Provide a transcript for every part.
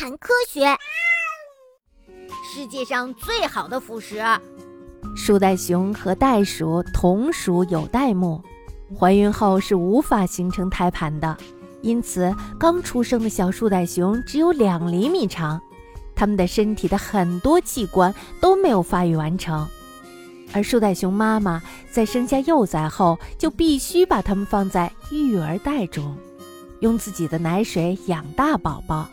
谈科学。世界上最好的辅食。树袋熊和袋鼠同属有袋目，怀孕后是无法形成胎盘的，因此刚出生的小树袋熊只有两厘米长，它们的身体的很多器官都没有发育完成。而树袋熊妈妈在生下幼崽后，就必须把它们放在育儿袋中，用自己的奶水养大宝宝。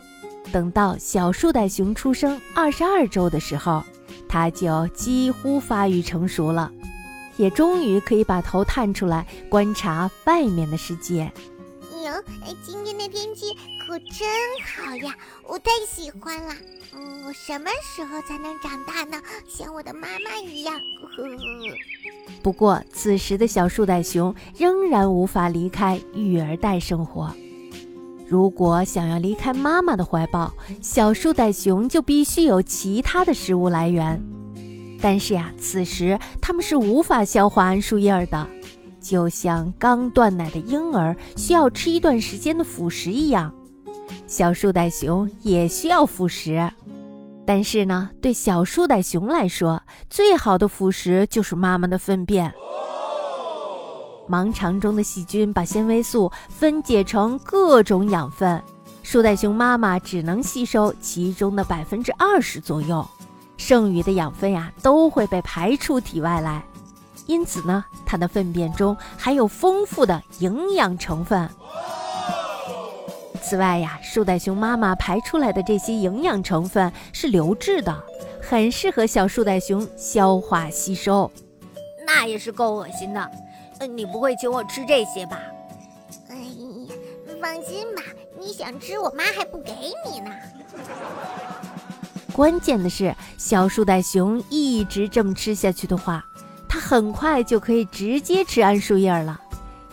等到小树袋熊出生二十二周的时候，它就几乎发育成熟了，也终于可以把头探出来观察外面的世界。哟，今天的天气可真好呀，我太喜欢了。嗯，我什么时候才能长大呢？像我的妈妈一样。呵呵。不过，此时的小树袋熊仍然无法离开育儿袋生活。如果想要离开妈妈的怀抱，小树袋熊就必须有其他的食物来源。但是呀，此时它们是无法消化桉树叶的，就像刚断奶的婴儿需要吃一段时间的辅食一样，小树袋熊也需要辅食。但是呢，对小树袋熊来说，最好的辅食就是妈妈的粪便。盲肠中的细菌把纤维素分解成各种养分，树袋熊妈妈只能吸收其中的百分之二十左右，剩余的养分呀都会被排出体外来。因此呢，它的粪便中含有丰富的营养成分。此外呀，树袋熊妈妈排出来的这些营养成分是流质的，很适合小树袋熊消化吸收。那也是够恶心的。你不会请我吃这些吧？哎呀，放心吧，你想吃，我妈还不给你呢。关键的是，小树袋熊一直这么吃下去的话，它很快就可以直接吃桉树叶了。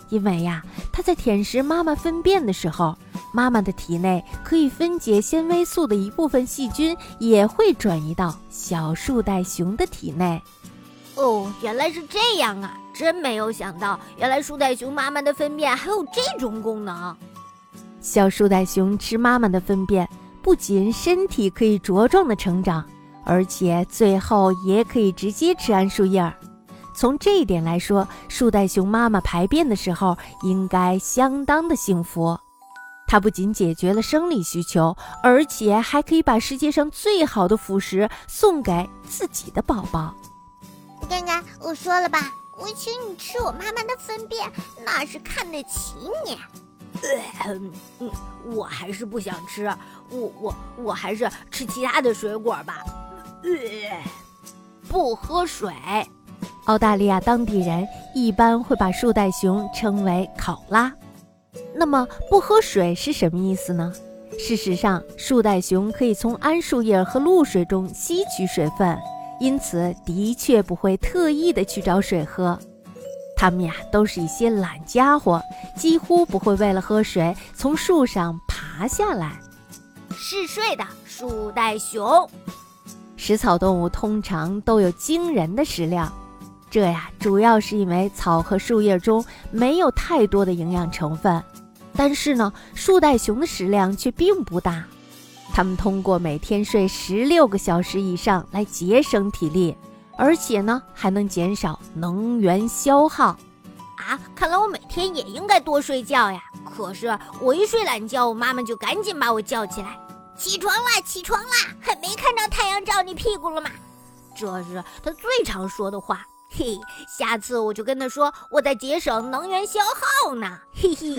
因为呀，它在舔食妈妈粪便的时候，妈妈的体内可以分解纤维素的一部分细菌也会转移到小树袋熊的体内。哦，原来是这样啊！真没有想到，原来树袋熊妈妈的粪便还有这种功能。小树袋熊吃妈妈的粪便，不仅身体可以茁壮的成长，而且最后也可以直接吃桉树叶儿。从这一点来说，树袋熊妈妈排便的时候应该相当的幸福。它不仅解决了生理需求，而且还可以把世界上最好的辅食送给自己的宝宝。刚刚我说了吧，我请你吃我妈妈的粪便，那是看得起你。嗯，我还是不想吃，我我我还是吃其他的水果吧。呃不喝水。澳大利亚当地人一般会把树袋熊称为考拉。那么不喝水是什么意思呢？事实上，树袋熊可以从桉树叶和露水中吸取水分。因此，的确不会特意的去找水喝。它们呀，都是一些懒家伙，几乎不会为了喝水从树上爬下来。嗜睡的树袋熊，食草动物通常都有惊人的食量，这呀，主要是因为草和树叶中没有太多的营养成分。但是呢，树袋熊的食量却并不大。他们通过每天睡十六个小时以上来节省体力，而且呢还能减少能源消耗。啊，看来我每天也应该多睡觉呀。可是我一睡懒觉，我妈妈就赶紧把我叫起来，起床啦，起床啦！还没看到太阳照你屁股了吗？这是她最常说的话。嘿，下次我就跟她说我在节省能源消耗呢。嘿嘿。